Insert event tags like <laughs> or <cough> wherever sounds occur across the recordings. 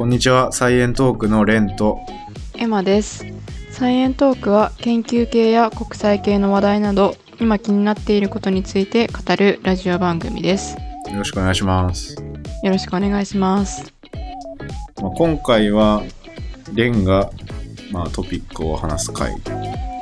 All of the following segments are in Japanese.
こんにちは、サイエントークのレンと、エマです。サイエントークは研究系や国際系の話題など今気になっていることについて語るラジオ番組です。よろしくお願いします。よろしくお願いします。まあ、今回は、レンが、まあ、トピックを話す回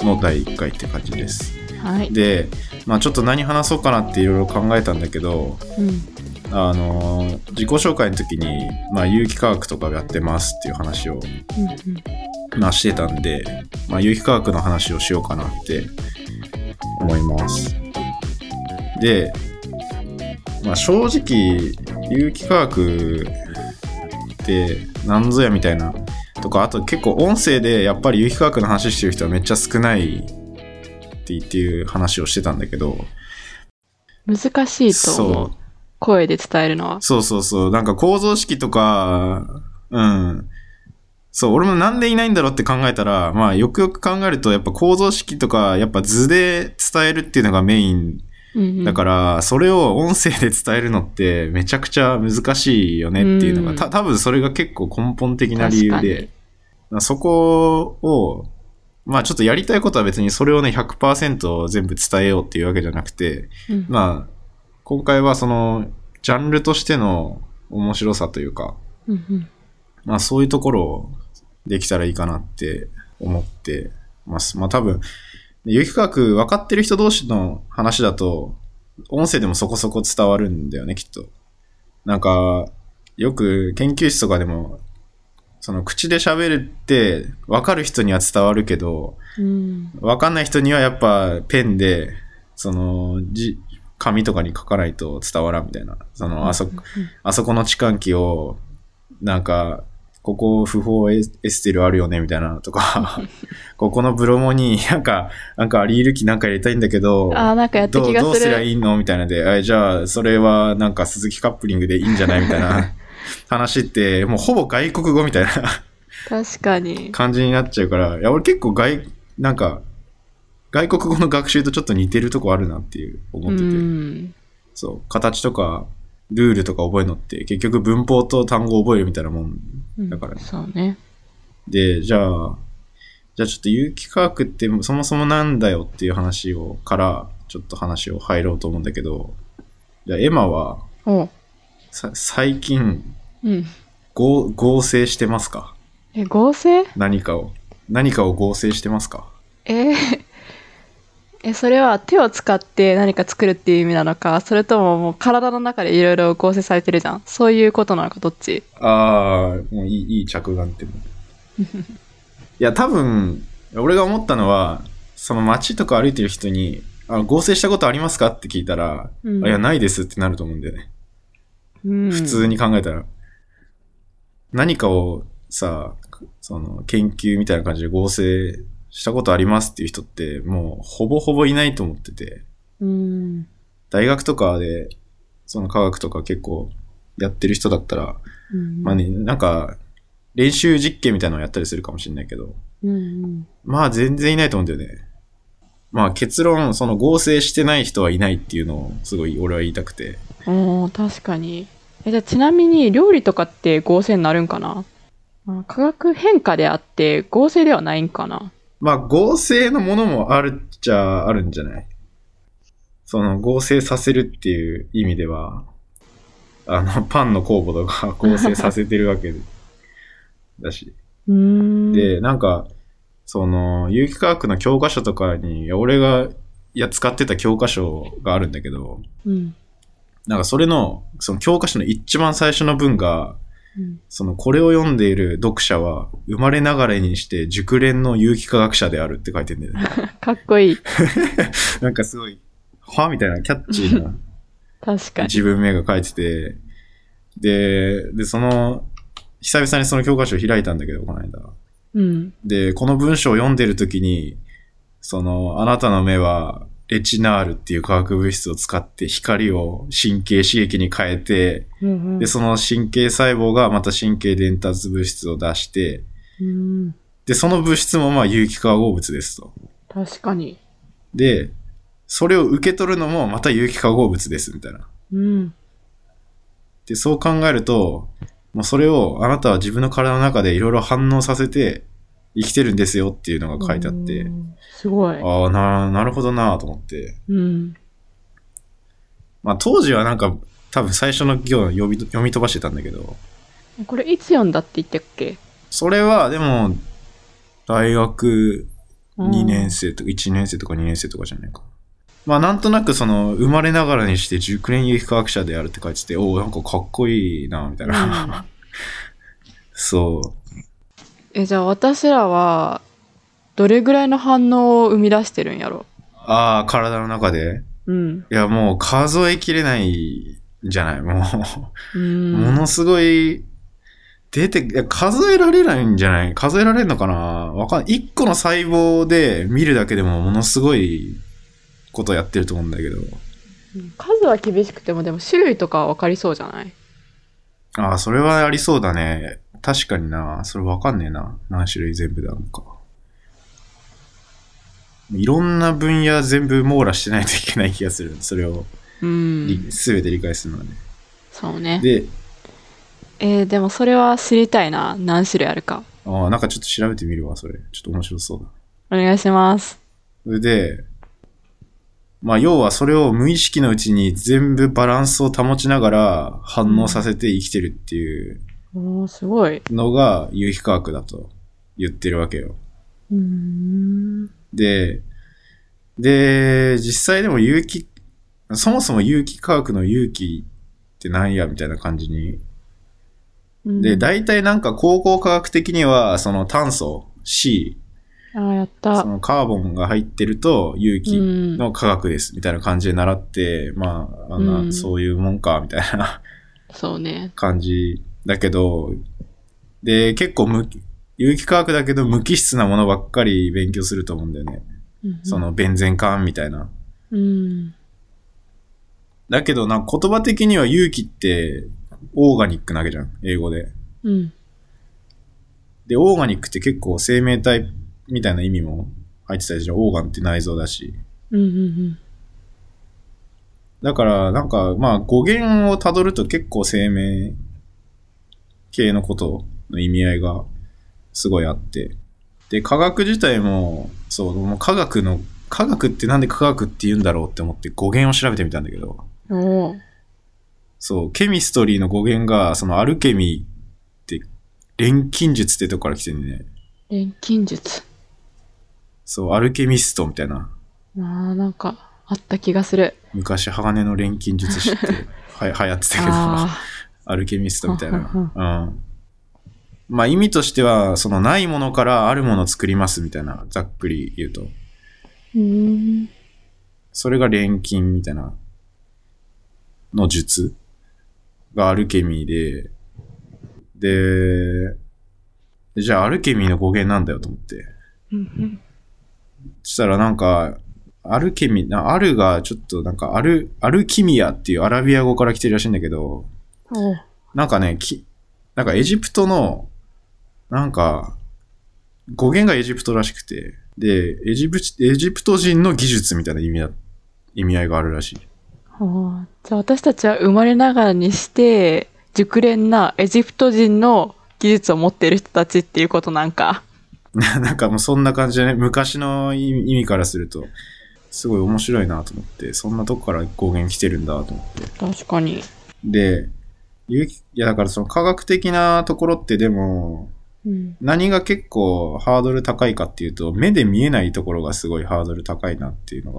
の第1回って感じです。はい。で、まあ、ちょっと何話そうかなっていろいろ考えたんだけど、うん。あのー自己紹介の時に、まあ、有機化学とかやってますっていう話を、うんまあ、してたんで、まあ、有機化学の話をしようかなって思います。で、まあ、正直、有機化学って何ぞやみたいな、とか、あと結構音声でやっぱり有機化学の話してる人はめっちゃ少ないって言っていう話をしてたんだけど、うん。難しいとそう思う。声で伝えるのは。そうそうそう。なんか構造式とか、うん。そう、俺もなんでいないんだろうって考えたら、まあよくよく考えると、やっぱ構造式とか、やっぱ図で伝えるっていうのがメインだから、それを音声で伝えるのってめちゃくちゃ難しいよねっていうのが、うんた多分それが結構根本的な理由で、そこを、まあちょっとやりたいことは別にそれをね100%全部伝えようっていうわけじゃなくて、うんまあ、今回はその、ジャンルとしての面白さというか、うんうんまあそういうところをできたらいいかなって思ってます。まあ多分、有機化学分かってる人同士の話だと、音声でもそこそこ伝わるんだよね、きっと。なんか、よく研究室とかでも、その口で喋るって分かる人には伝わるけど、うん。分かんない人にはやっぱペンで、その、じ、紙とかに書かないと伝わらんみたいな。その、あそ、あそこの置換機を、なんか、ここ不法エエステルあるよねみたいなのとか、<laughs> ここのブロモになんか、なんかアリール機なんか入れたいんだけど、あーなんかやったどう気がするどうすりゃいいのみたいなので、あじゃあ、それはなんか鈴木カップリングでいいんじゃないみたいな <laughs> 話って、もうほぼ外国語みたいな確かに。感じになっちゃうから、いや、俺結構外、なんか、外国語の学習とちょっと似てるとこあるなっていう思うってて、ん。そう、形とか、ルールとか覚えるのって、結局文法と単語を覚えるみたいなもんうんだからねそうね。で、じゃあ、じゃあちょっと有機化学ってそもそもなんだよっていう話を、から、ちょっと話を入ろうと思うんだけど、じゃあエマは、最近うん。合、合成してますか？え、合成？何かを。何かを合成してますか？えーえ、それは手を使って何か作るっていう意味なのか、それとももう体の中でいろいろ合成されてるじゃん。そういうことなのか、どっち？ああ、もういい、いい着眼点。<laughs> いや、多分、俺が思ったのは、その街とか歩いてる人に、あ合成したことありますかって聞いたら、うんあいや、ないですってなると思うんだよね。うん普通に考えたら。何かをさ、その研究みたいな感じで合成したことありますっていう人って、もうほぼほぼいないと思ってて、うん。大学とかで、その科学とか結構やってる人だったら、うんまあね、なんか、練習実験みたいなのをやったりするかもしれないけど、うんまあ全然いないと思うんだよね。まあ結論、その合成してない人はいないっていうのをすごい俺は言いたくて。うん。おー確かに。え、じゃあちなみに料理とかって合成になるんかな？あ化学変化であって合成ではないんかな？まあ合成のものもあるっちゃあるんじゃない？その合成させるっていう意味では、あの、パンの酵母とか合成させてるわけで <laughs> だし。で、なんか、その、有機化学の教科書とかに、俺が、いや、使ってた教科書があるんだけど、うん。なんかそれの、その教科書の一番最初の文が、うんその、これを読んでいる読者は、生まれながらにして熟練の有機化学者であるって書いてんだよね。<laughs> かっこいい。<laughs> なんかすごい、はみたいなキャッチーな <laughs> 確かに。自分名が書いてて、で、で、その、久々にその教科書を開いたんだけど、この間。うん。で、この文章を読んでるときに、その、あなたの目は、レチナールっていう化学物質を使って光を神経刺激に変えて、うんうんで、その神経細胞がまた神経伝達物質を出して、うん。で、その物質もまあ有機化合物ですと。確かに。で、それを受け取るのもまた有機化合物です、みたいな。うん。で、そう考えると、もうそれをあなたは自分の体の中でいろいろ反応させて生きてるんですよっていうのが書いてあって、うんすごい。ああ、な、なるほどなと思って。うん。まあ当時はなんか多分最初の行を読み読み飛ばしてたんだけど、これいつ読んだって言ったっけ？それはでも大学2年生。生とか1年生とか2年生とかじゃないか。まあなんとなくその生まれながらにして熟練有機科学者であるって書いてて、おおなんかかっこいいなみたいな。<laughs> そえ、じゃあ私らは、どれぐらいの反応を生み出してるんやろ？う。ああ、体の中で？うん。いやもう数えきれないんじゃない？もう。うん。ものすごい、出て、数えられないんじゃない？数えられるのかな？わかんない。一個の細胞で見るだけでもものすごいことやってると思うんだけど。数は厳しくても、でも種類とかは分かりそうじゃない？ああ、それはありそうだね。確かにな。それわかんねえな。何種類全部であるのか。いろんな分野全部網羅してないといけない気がする。それをうん。すべて理解するのはね。そうね。で、えーでもそれは知りたいな。何種類あるか。ああ、なんかちょっと調べてみるわ、それ。ちょっと面白そうだ。お願いします。それで、まあ要はそれを無意識のうちに全部バランスを保ちながら反応させて生きてるっていうおー、すごい。のが有機化学だと言ってるわけよ。うーん。で、で、実際でも有機、そもそも有機化学の有機って何やみたいな感じに。うんで、大体なんか高校科学的にはその炭素 C、あーやったそ。のカーボンが入ってると有機うんの科学ですみたいな感じで習って、まあ、あんな、うんそういうもんかみたいなそうね。感じだけど、で、結構無機、有機化学だけど無機質なものばっかり勉強すると思うんだよね。うんその、ベンゼン環みたいな。うん。だけどな、言葉的には有機って、オーガニックなわけじゃん。英語で。うん。で、オーガニックって結構生命体みたいな意味も入ってたりじゃん。オーガンって内臓だし。うん。うん。だから、なんか、まあ、語源をたどると結構生命系のことの意味合いがすごいあって。で、科学自体も、そう、もう科学の、科学ってなんで科学って言うんだろうって思って語源を調べてみたんだけど。そう、ケミストリーの語源が、そのアルケミーって、錬金術ってとこから来てるね。錬金術。そう、アルケミストみたいな。あーなんか、あった気がする。昔、鋼の錬金術師っては流行ってたけど、あアルケミストみたいな。はうん。まあ意味としては、そのないものからあるものを作りますみたいな、ざっくり言うと。ーうーん。それが錬金みたいな、の術がアルケミーで、で、じゃあアルケミーの語源なんだよと思って。うんそしたらなんか、アルケミ、なアルがちょっとなんかアル、アルキミアっていうアラビア語から来てるらしいんだけど、なんかね、き、なんかエジプトの、なんか、語源がエジプトらしくて、で、エジプエジプト人の技術みたいな意味だ、意味合いがあるらしい。あーじゃあ私たちは生まれながらにして熟練なエジプト人の技術を持っている人たちっていうことなんか。<laughs> なんかもうそんな感じでね、昔の意味からすると、すごい面白いなと思って、そんなとこから語源来てるんだと思って。確かに。で、いやだからその科学的なところってでも、うん。何が結構ハードル高いかっていうと、目で見えないところがすごいハードル高いなっていうの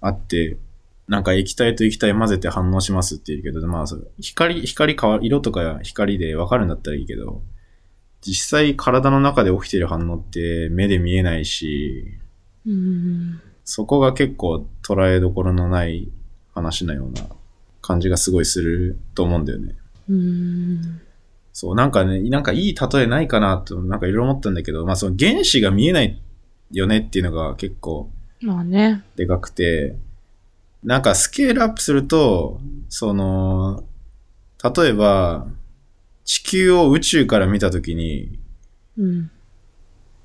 が。あって、なんか液体と液体混ぜて反応しますって言うけど、まあ、それ光、光変わ、色とか光でわかるんだったらいいけど、実際体の中で起きてる反応って目で見えないし、うん。そこが結構捉えどころのない話のような感じがすごいすると思うんだよね。うん。そう、なんかね、なんかいい例えないかなと、なんかいろいろ思ったんだけど、まあその原子が見えないよねっていうのが結構まあね。でかくて、なんかスケールアップすると、その、例えば、地球を宇宙から見たときに、うん。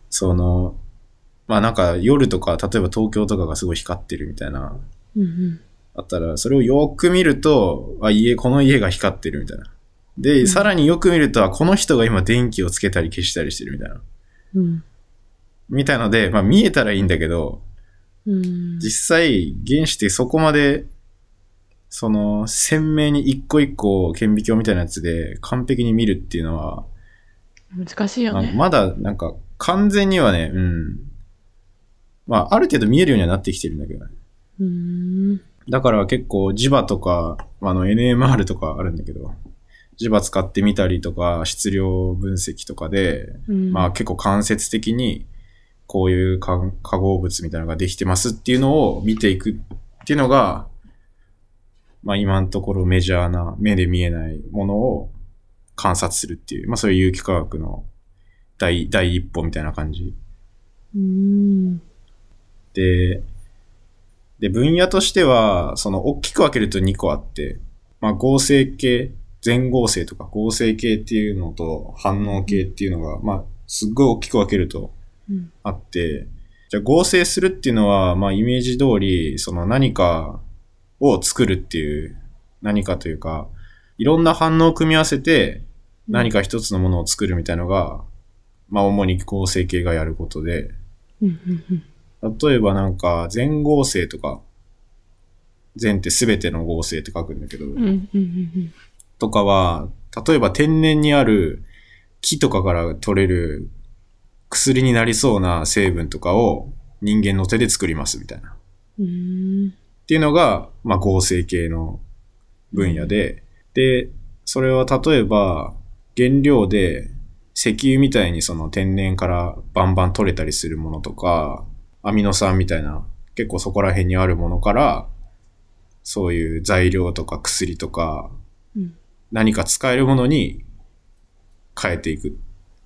その、まあなんか夜とか、例えば東京とかがすごい光ってるみたいな、うん。あったら、それをよく見ると、あ、家、この家が光ってるみたいな。で、うんさらによく見ると、あこの人が今電気をつけたり消したりしてるみたいな。うん。みたいので、まあ見えたらいいんだけど、うん。実際原子ってそこまで、その、鮮明に一個一個顕微鏡みたいなやつで完璧に見るっていうのは、難しいよね。まあまだなんか完全にはね、うん。まあある程度見えるようにはなってきてるんだけどね。うん。だから結構磁場とか、あの NMR とかあるんだけど、磁場使ってみたりとか、質量分析とかで、うん。まあ結構間接的に、こういう化化合物みたいなのができてますっていうのを見ていくっていうのが、まあ今のところメジャーな目で見えないものを観察するっていう、まあそういう有機化学の第、第一歩みたいな感じ。うん。で、で、分野としては、その大きく分けると2個あって、まあ合成系、全合成とか合成系っていうのと反応系っていうのが、まあすっごい大きく分けるとうん。あって、じゃあ合成するっていうのは、まあイメージ通り、その何かを作るっていう、何かというか、いろんな反応を組み合わせて何か一つのものを作るみたいのが、まあ主に合成系がやることで、うん。うん。例えばなんか全合成とか、全って全ての合成って書くんだけど、とかは、例えば天然にある木とかから取れる薬になりそうな成分とかを人間の手で作りますみたいな。っ。ていうのが、まあ合成系の分野で、で、それは例えば原料で石油みたいにその天然からバンバン取れたりするものとか、アミノ酸みたいな結構そこら辺にあるものから、そういう材料とか薬とかうん。何か使えるものに変えていく。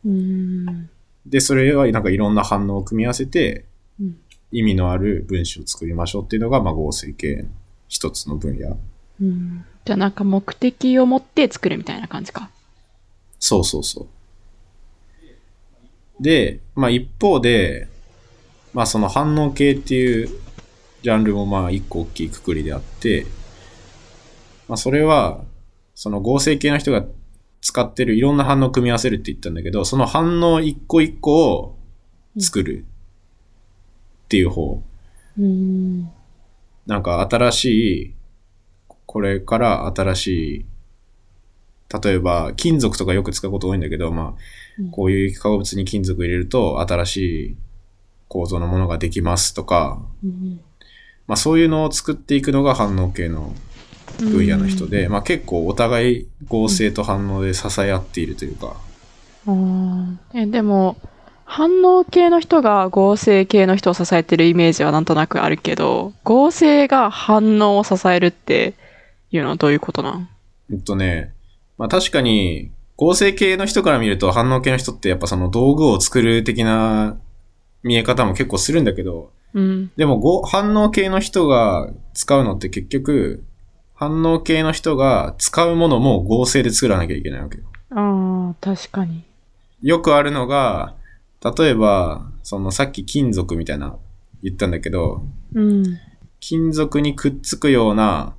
うん。で、それはなんかいろんな反応を組み合わせてうん。意味のある分子を作りましょうっていうのが、まあ合成系一つの分野。うん。じゃあなんか目的を持って作るみたいな感じか。そうそうそう。で、まあ一方で、まあその反応系っていうジャンルもまあ一個大きいくくりであって、まあそれは、その合成系の人が使ってるいろんな反応を組み合わせるって言ったんだけど、その反応一個一個を作るっていう方。うん。なんか新しい、これから新しい、例えば金属とかよく使うこと多いんだけど、まうんあ、こういう化合物に金属入れると新しい構造のものができますとか、うん。まあそういうのを作っていくのが反応系の分野の人で、まあ結構お互い合成と反応で支え合っているというか、あー。えでも反応系の人が合成系の人を支えてるイメージはなんとなくあるけど合成が反応を支えるっていうのはどういうことなん？えっとね、まあ確かに合成系の人から見ると反応系の人ってやっぱその道具を作る的な見え方も結構するんだけど、うん。でもご反応系の人が使うのって結局、反応系の人が使うものも合成で作らなきゃいけないわけよ。ああ確かに。よくあるのが、例えば、そのさっき金属みたいな言ったんだけど、うん。金属にくっつくような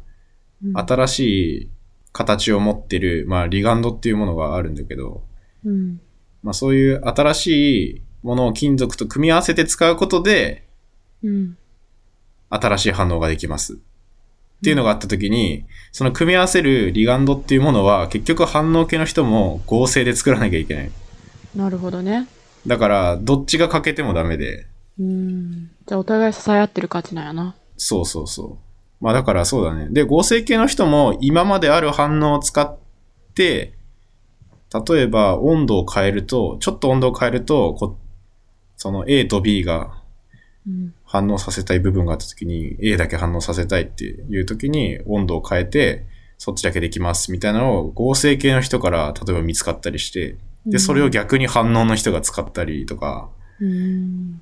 うん。新しい形を持ってる、まあリガンドっていうものがあるんだけど、うん。まあそういう新しいものを金属と組み合わせて使うことで、うん新しい反応ができます。っていうのがあったときに、その組み合わせるリガンドっていうものは結局反応系の人も合成で作らなきゃいけない。なるほどねだから、どっちが欠けてもダメで、うんじゃあお互い支え合ってる感じなんやなそうそうそう。まあだからそうだね。で、合成系の人も今まである反応を使って、例えば温度を変えると、ちょっと温度を変えると、こその A と B がうん。反応させたい部分があった時に A だけ反応させたいっていう時に温度を変えてそっちだけできますみたいなのを合成系の人から例えば見つかったりしてでそれを逆に反応の人が使ったりとか。うん。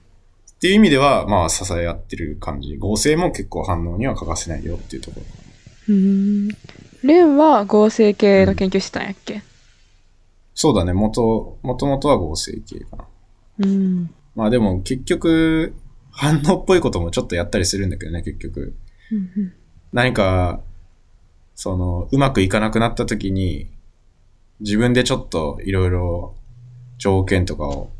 っていう意味ではまあ支え合ってる感じ。合成も結構反応には欠かせないよっていうところ。うん。レンは合成系の研究してたんやっけ？そうだね。元元々は合成系かな。うんまあでも結局反応っぽいこともちょっとやったりするんだけどね結局何か、その、うまくいかなくなった時に、自分でちょっといろいろ条件とかを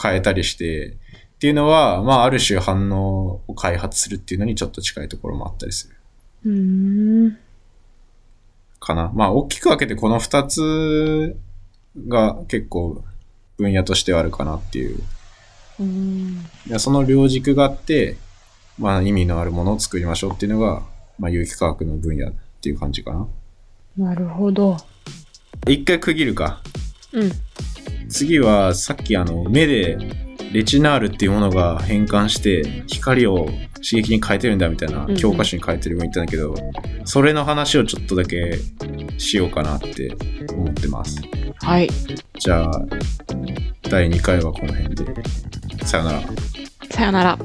変えたりして、っていうのは、まあある種反応を開発するっていうのにちょっと近いところもあったりする。かな。まあ大きく分けてこの二つが結構分野としてはあるかなっていう。うん。その両軸があって、まあ意味のあるものを作りましょうっていうのが、まあ有機化学の分野っていう感じかな。なるほど。一回区切るか。うん。次はさっきあの目でレチナールっていうものが変換して光を刺激に変えてるんだみたいなうん教科書に書いてるも言ったんだけど、それの話をちょっとだけしようかなって思ってます。はい。じゃあ、第2回はこの辺で。さよなら。さよなら。